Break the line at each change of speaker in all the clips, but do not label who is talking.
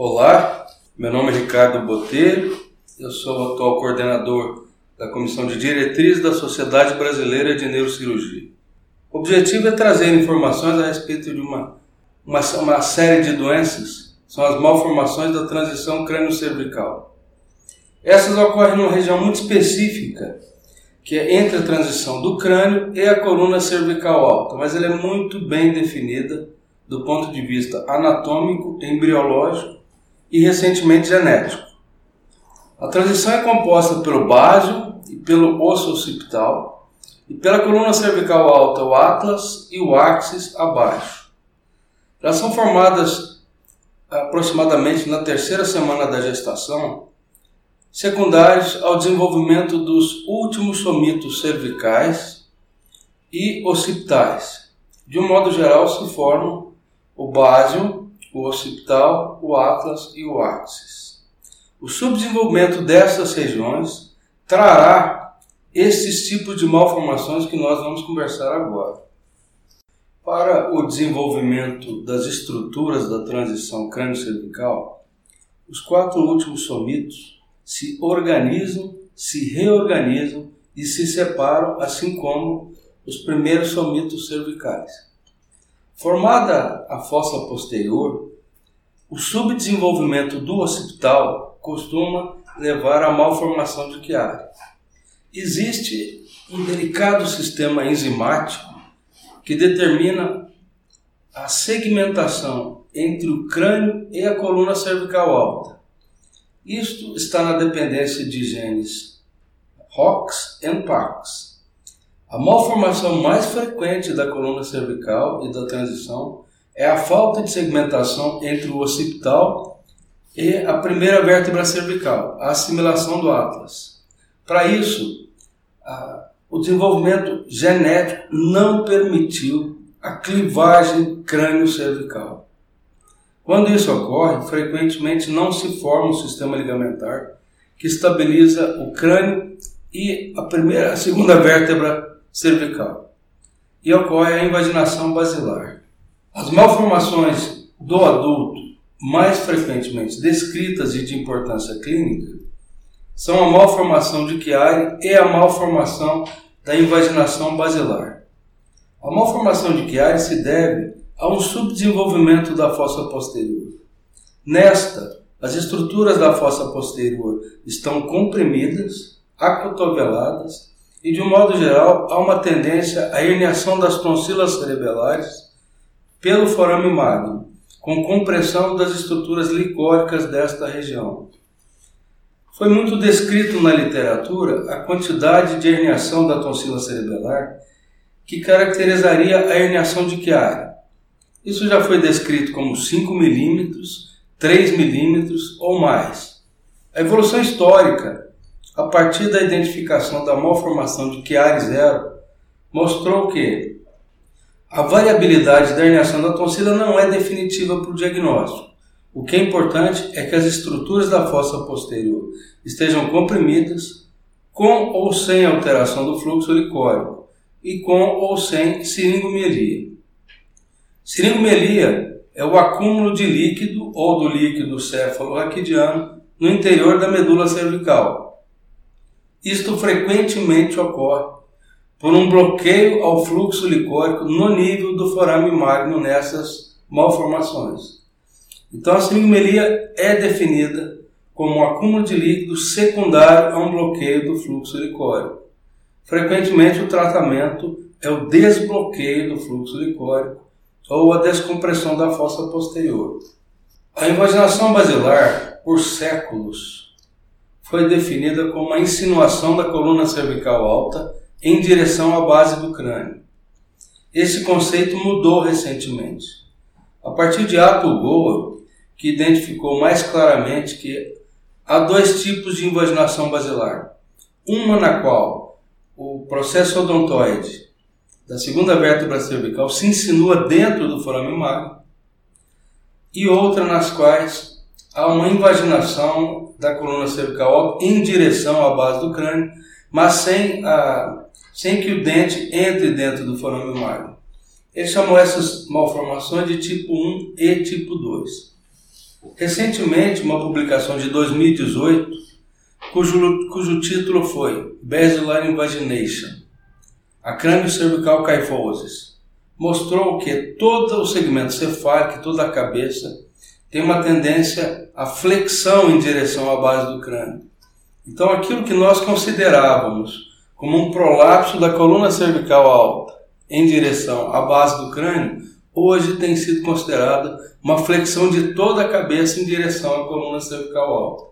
Olá, meu nome é Ricardo Botelho, eu sou o atual coordenador da Comissão de Diretriz da Sociedade Brasileira de Neurocirurgia. O objetivo é trazer informações a respeito de uma, uma, uma série de doenças, são as malformações da transição crânio-cervical. Essas ocorrem numa região muito específica, que é entre a transição do crânio e a coluna cervical alta, mas ela é muito bem definida do ponto de vista anatômico, embriológico e recentemente genético. A transição é composta pelo básio e pelo osso occipital e pela coluna cervical alta, o atlas e o axis abaixo. Elas são formadas aproximadamente na terceira semana da gestação, secundários ao desenvolvimento dos últimos somitos cervicais e occipitais. De um modo geral, se formam o básio, o occipital, o atlas e o axis. O subdesenvolvimento dessas regiões trará esses tipos de malformações que nós vamos conversar agora. Para o desenvolvimento das estruturas da transição crânio-cervical, os quatro últimos somitos se organizam, se reorganizam e se separam, assim como os primeiros somitos cervicais. Formada a fossa posterior, o subdesenvolvimento do occipital costuma levar à malformação de Chiari. Existe um delicado sistema enzimático que determina a segmentação entre o crânio e a coluna cervical alta. Isto está na dependência de genes ROX e PAX. A malformação mais frequente da coluna cervical e da transição é a falta de segmentação entre o occipital e a primeira vértebra cervical, a assimilação do atlas. Para isso, a, o desenvolvimento genético não permitiu a clivagem crânio-cervical. Quando isso ocorre, frequentemente não se forma um sistema ligamentar que estabiliza o crânio e a primeira, a segunda vértebra cervical. E ocorre a invaginação basilar. As malformações do adulto mais frequentemente descritas e de importância clínica são a malformação de Chiari e a malformação da invaginação basilar. A malformação de Chiari se deve a um subdesenvolvimento da fossa posterior. Nesta, as estruturas da fossa posterior estão comprimidas, acotoveladas e, de um modo geral, há uma tendência à herniação das tonsilas cerebelares pelo forame magno, com compressão das estruturas licóricas desta região. Foi muito descrito na literatura a quantidade de herniação da tonsila cerebelar que caracterizaria a herniação de Chiari. Isso já foi descrito como 5 milímetros, 3 milímetros ou mais. A evolução histórica, a partir da identificação da malformação de Chiari zero, mostrou que a variabilidade da herniação da tonsila não é definitiva para o diagnóstico. O que é importante é que as estruturas da fossa posterior estejam comprimidas, com ou sem alteração do fluxo licórico e com ou sem siringomelia. Siringomelia é o acúmulo de líquido ou do líquido céfalo-raquidiano no interior da medula cervical. Isto frequentemente ocorre por um bloqueio ao fluxo licórico no nível do forame magno nessas malformações. Então a seringomelia é definida como um acúmulo de líquido secundário a um bloqueio do fluxo licórico. Frequentemente o tratamento é o desbloqueio do fluxo licórico ou a descompressão da fossa posterior. A invaginação basilar, por séculos, foi definida como a insinuação da coluna cervical alta em direção à base do crânio. Esse conceito mudou recentemente. A partir de Atul Goa, que identificou mais claramente que há dois tipos de invaginação basilar. Uma na qual o processo odontoide da segunda vértebra cervical se insinua dentro do forame magno e outra nas quais há uma invaginação da coluna cervical em direção à base do crânio, mas sem, a, sem que o dente entre dentro do forame magno. Ele chamou essas malformações de tipo 1 e tipo 2. Recentemente, uma publicação de 2018, cujo, cujo título foi Basilar Invagination, a crânio cervical kyphosis, mostrou que todo o segmento cefálico, toda a cabeça, tem uma tendência à flexão em direção à base do crânio. Então, aquilo que nós considerávamos como um prolapso da coluna cervical alta em direção à base do crânio, hoje tem sido considerada uma flexão de toda a cabeça em direção à coluna cervical alta.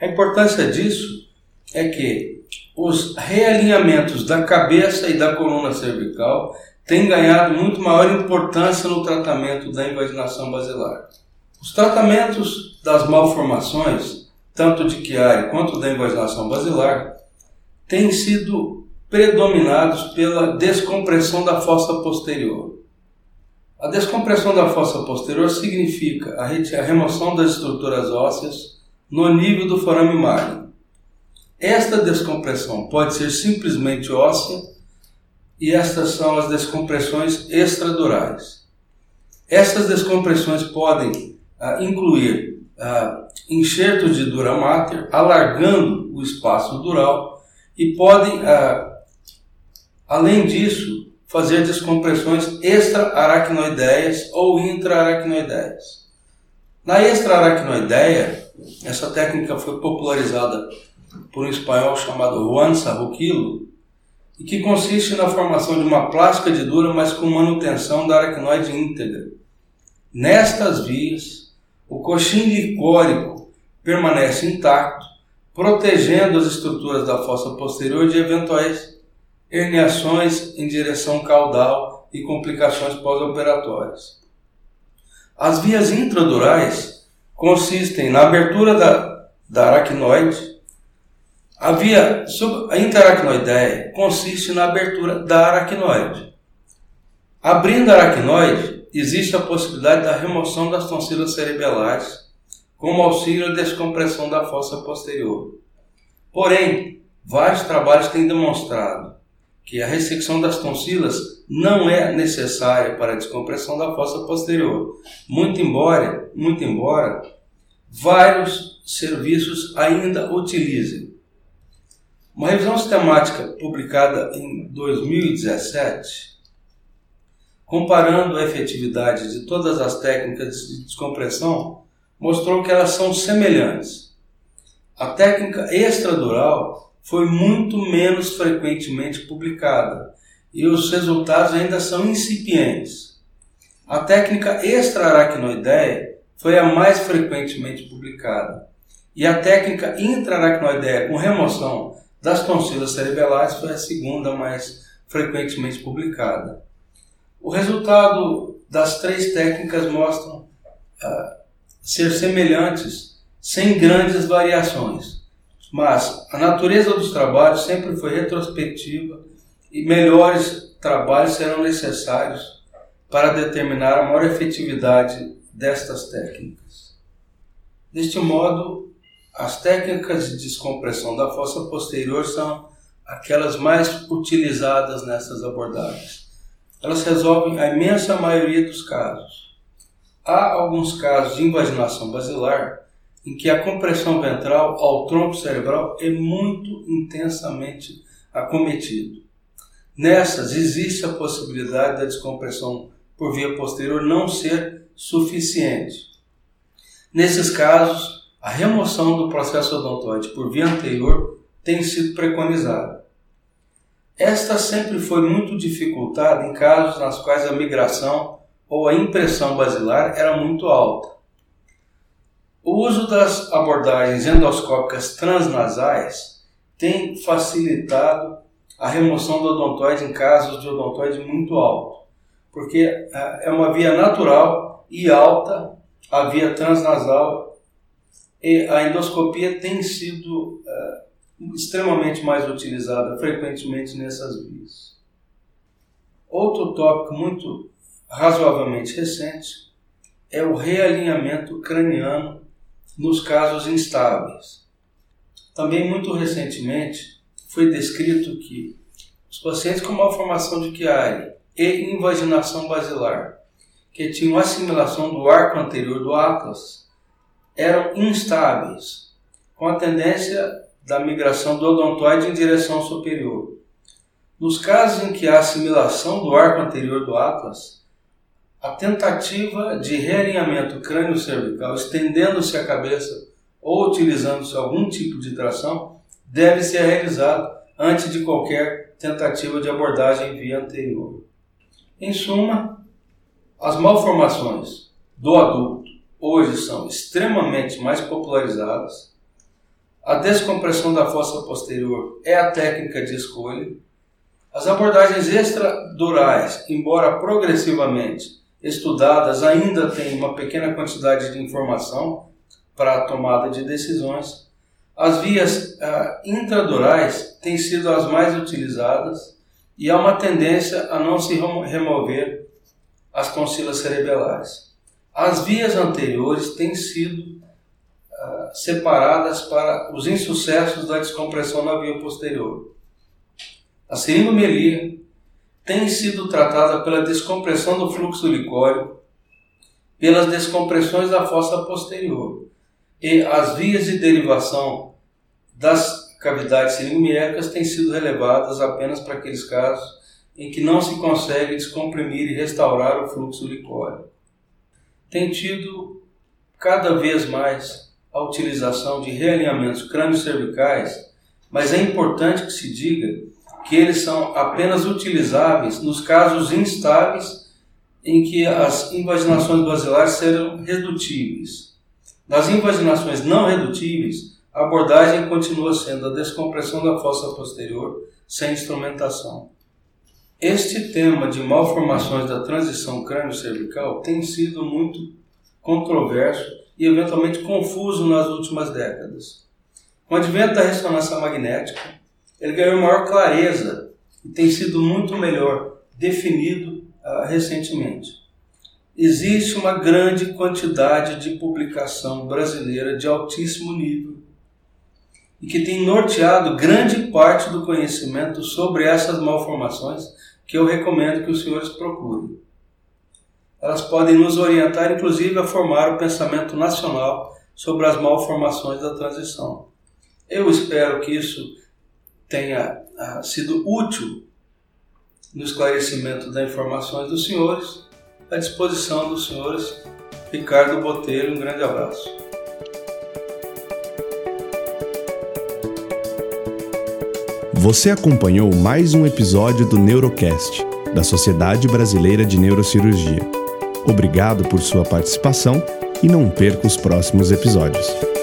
A importância disso é que os realinhamentos da cabeça e da coluna cervical têm ganhado muito maior importância no tratamento da invaginação basilar. Os tratamentos das malformações, tanto de Chiari quanto da invaginação basilar, têm sido predominados pela descompressão da fossa posterior. A descompressão da fossa posterior significa a remoção das estruturas ósseas no nível do forame magno. Esta descompressão pode ser simplesmente óssea e estas são as descompressões extradurais. Essas descompressões podem ah, incluir ah, enxertos de dura mater, alargando o espaço dural e podem, ah, além disso, fazer descompressões extra-aracnoideias ou intra-aracnoideias. Na extra-aracnoideia, essa técnica foi popularizada por um espanhol chamado Juan Sarruquilo, e que consiste na formação de uma plástica de dura, mas com manutenção da aracnoide íntegra. Nestas vias, o coxim licórico permanece intacto, protegendo as estruturas da fossa posterior de eventuais herniações em direção caudal e complicações pós-operatórias. As vias intradurais consistem na abertura da, da aracnoide. A via a interaracnoideia consiste na abertura da aracnoide. Abrindo a aracnoide, existe a possibilidade da remoção das tonsilas cerebelares, como auxílio à descompressão da fossa posterior. Porém, vários trabalhos têm demonstrado que a ressecção das tonsilas não é necessária para a descompressão da fossa posterior, muito embora, muito embora vários serviços ainda utilizem. Uma revisão sistemática publicada em 2017, comparando a efetividade de todas as técnicas de descompressão, mostrou que elas são semelhantes. A técnica extradural foi muito menos frequentemente publicada e os resultados ainda são incipientes. A técnica extraaracnoideia foi a mais frequentemente publicada e a técnica intraaracnoideia com remoção das tonsilas cerebelares foi a segunda mais frequentemente publicada. O resultado das três técnicas mostram uh, ser semelhantes, sem grandes variações. Mas a natureza dos trabalhos sempre foi retrospectiva e melhores trabalhos serão necessários para determinar a maior efetividade destas técnicas. Deste modo, as técnicas de descompressão da fossa posterior são aquelas mais utilizadas nessas abordagens. Elas resolvem a imensa maioria dos casos. Há alguns casos de invaginação basilar em que a compressão ventral ao tronco cerebral é muito intensamente acometido. Nessas, existe a possibilidade da descompressão por via posterior não ser suficiente. Nesses casos, a remoção do processo odontoide por via anterior tem sido preconizada. Esta sempre foi muito dificultada em casos nas quais a migração ou a impressão basilar era muito alta. O uso das abordagens endoscópicas transnasais tem facilitado a remoção do odontoide em casos de odontoide muito alto, porque é, é uma via natural e alta a via transnasal e a endoscopia tem sido extremamente mais utilizada frequentemente nessas vias. Outro tópico muito razoavelmente recente é o realinhamento craniano nos casos instáveis. Também muito recentemente foi descrito que os pacientes com malformação de Chiari e invaginação basilar, que tinham assimilação do arco anterior do atlas, eram instáveis, com a tendência da migração do odontoide em direção superior. Nos casos em que há assimilação do arco anterior do atlas, a tentativa de realinhamento crânio-cervical, estendendo-se a cabeça ou utilizando-se algum tipo de tração, deve ser realizado antes de qualquer tentativa de abordagem via anterior. Em suma, as malformações do adulto hoje são extremamente mais popularizadas. A descompressão da fossa posterior é a técnica de escolha. As abordagens extradurais, embora progressivamente estudadas, ainda têm uma pequena quantidade de informação para a tomada de decisões. As vias uh, intradurais têm sido as mais utilizadas e há uma tendência a não se remover as concilas cerebelares. As vias anteriores têm sido separadas para os insucessos da descompressão na via posterior. A seringomelia tem sido tratada pela descompressão do fluxo licórico, pelas descompressões da fossa posterior e as vias de derivação das cavidades seringomiecas têm sido relevadas apenas para aqueles casos em que não se consegue descomprimir e restaurar o fluxo licórico. Tem tido cada vez mais a utilização de realinhamentos crânio-cervicais, mas é importante que se diga que eles são apenas utilizáveis nos casos instáveis em que as invaginações basilares serão redutíveis. Nas invaginações não redutíveis, a abordagem continua sendo a descompressão da fossa posterior sem instrumentação. Este tema de malformações da transição crânio-cervical tem sido muito controverso e eventualmente confuso nas últimas décadas. Com o advento da ressonância magnética, ele ganhou maior clareza e tem sido muito melhor definido uh, recentemente existe uma grande quantidade de publicação brasileira de altíssimo nível e que tem norteado grande parte do conhecimento sobre essas malformações que eu recomendo que os senhores procurem. Elas podem nos orientar, inclusive, a formar o pensamento nacional sobre as malformações da transição. Eu espero que isso tenha ah, sido útil no esclarecimento das informações dos senhores à disposição dos senhores. Ricardo Botelho, um grande abraço.
Você acompanhou mais um episódio do Neurocast, da Sociedade Brasileira de Neurocirurgia. Obrigado por sua participação e não perca os próximos episódios.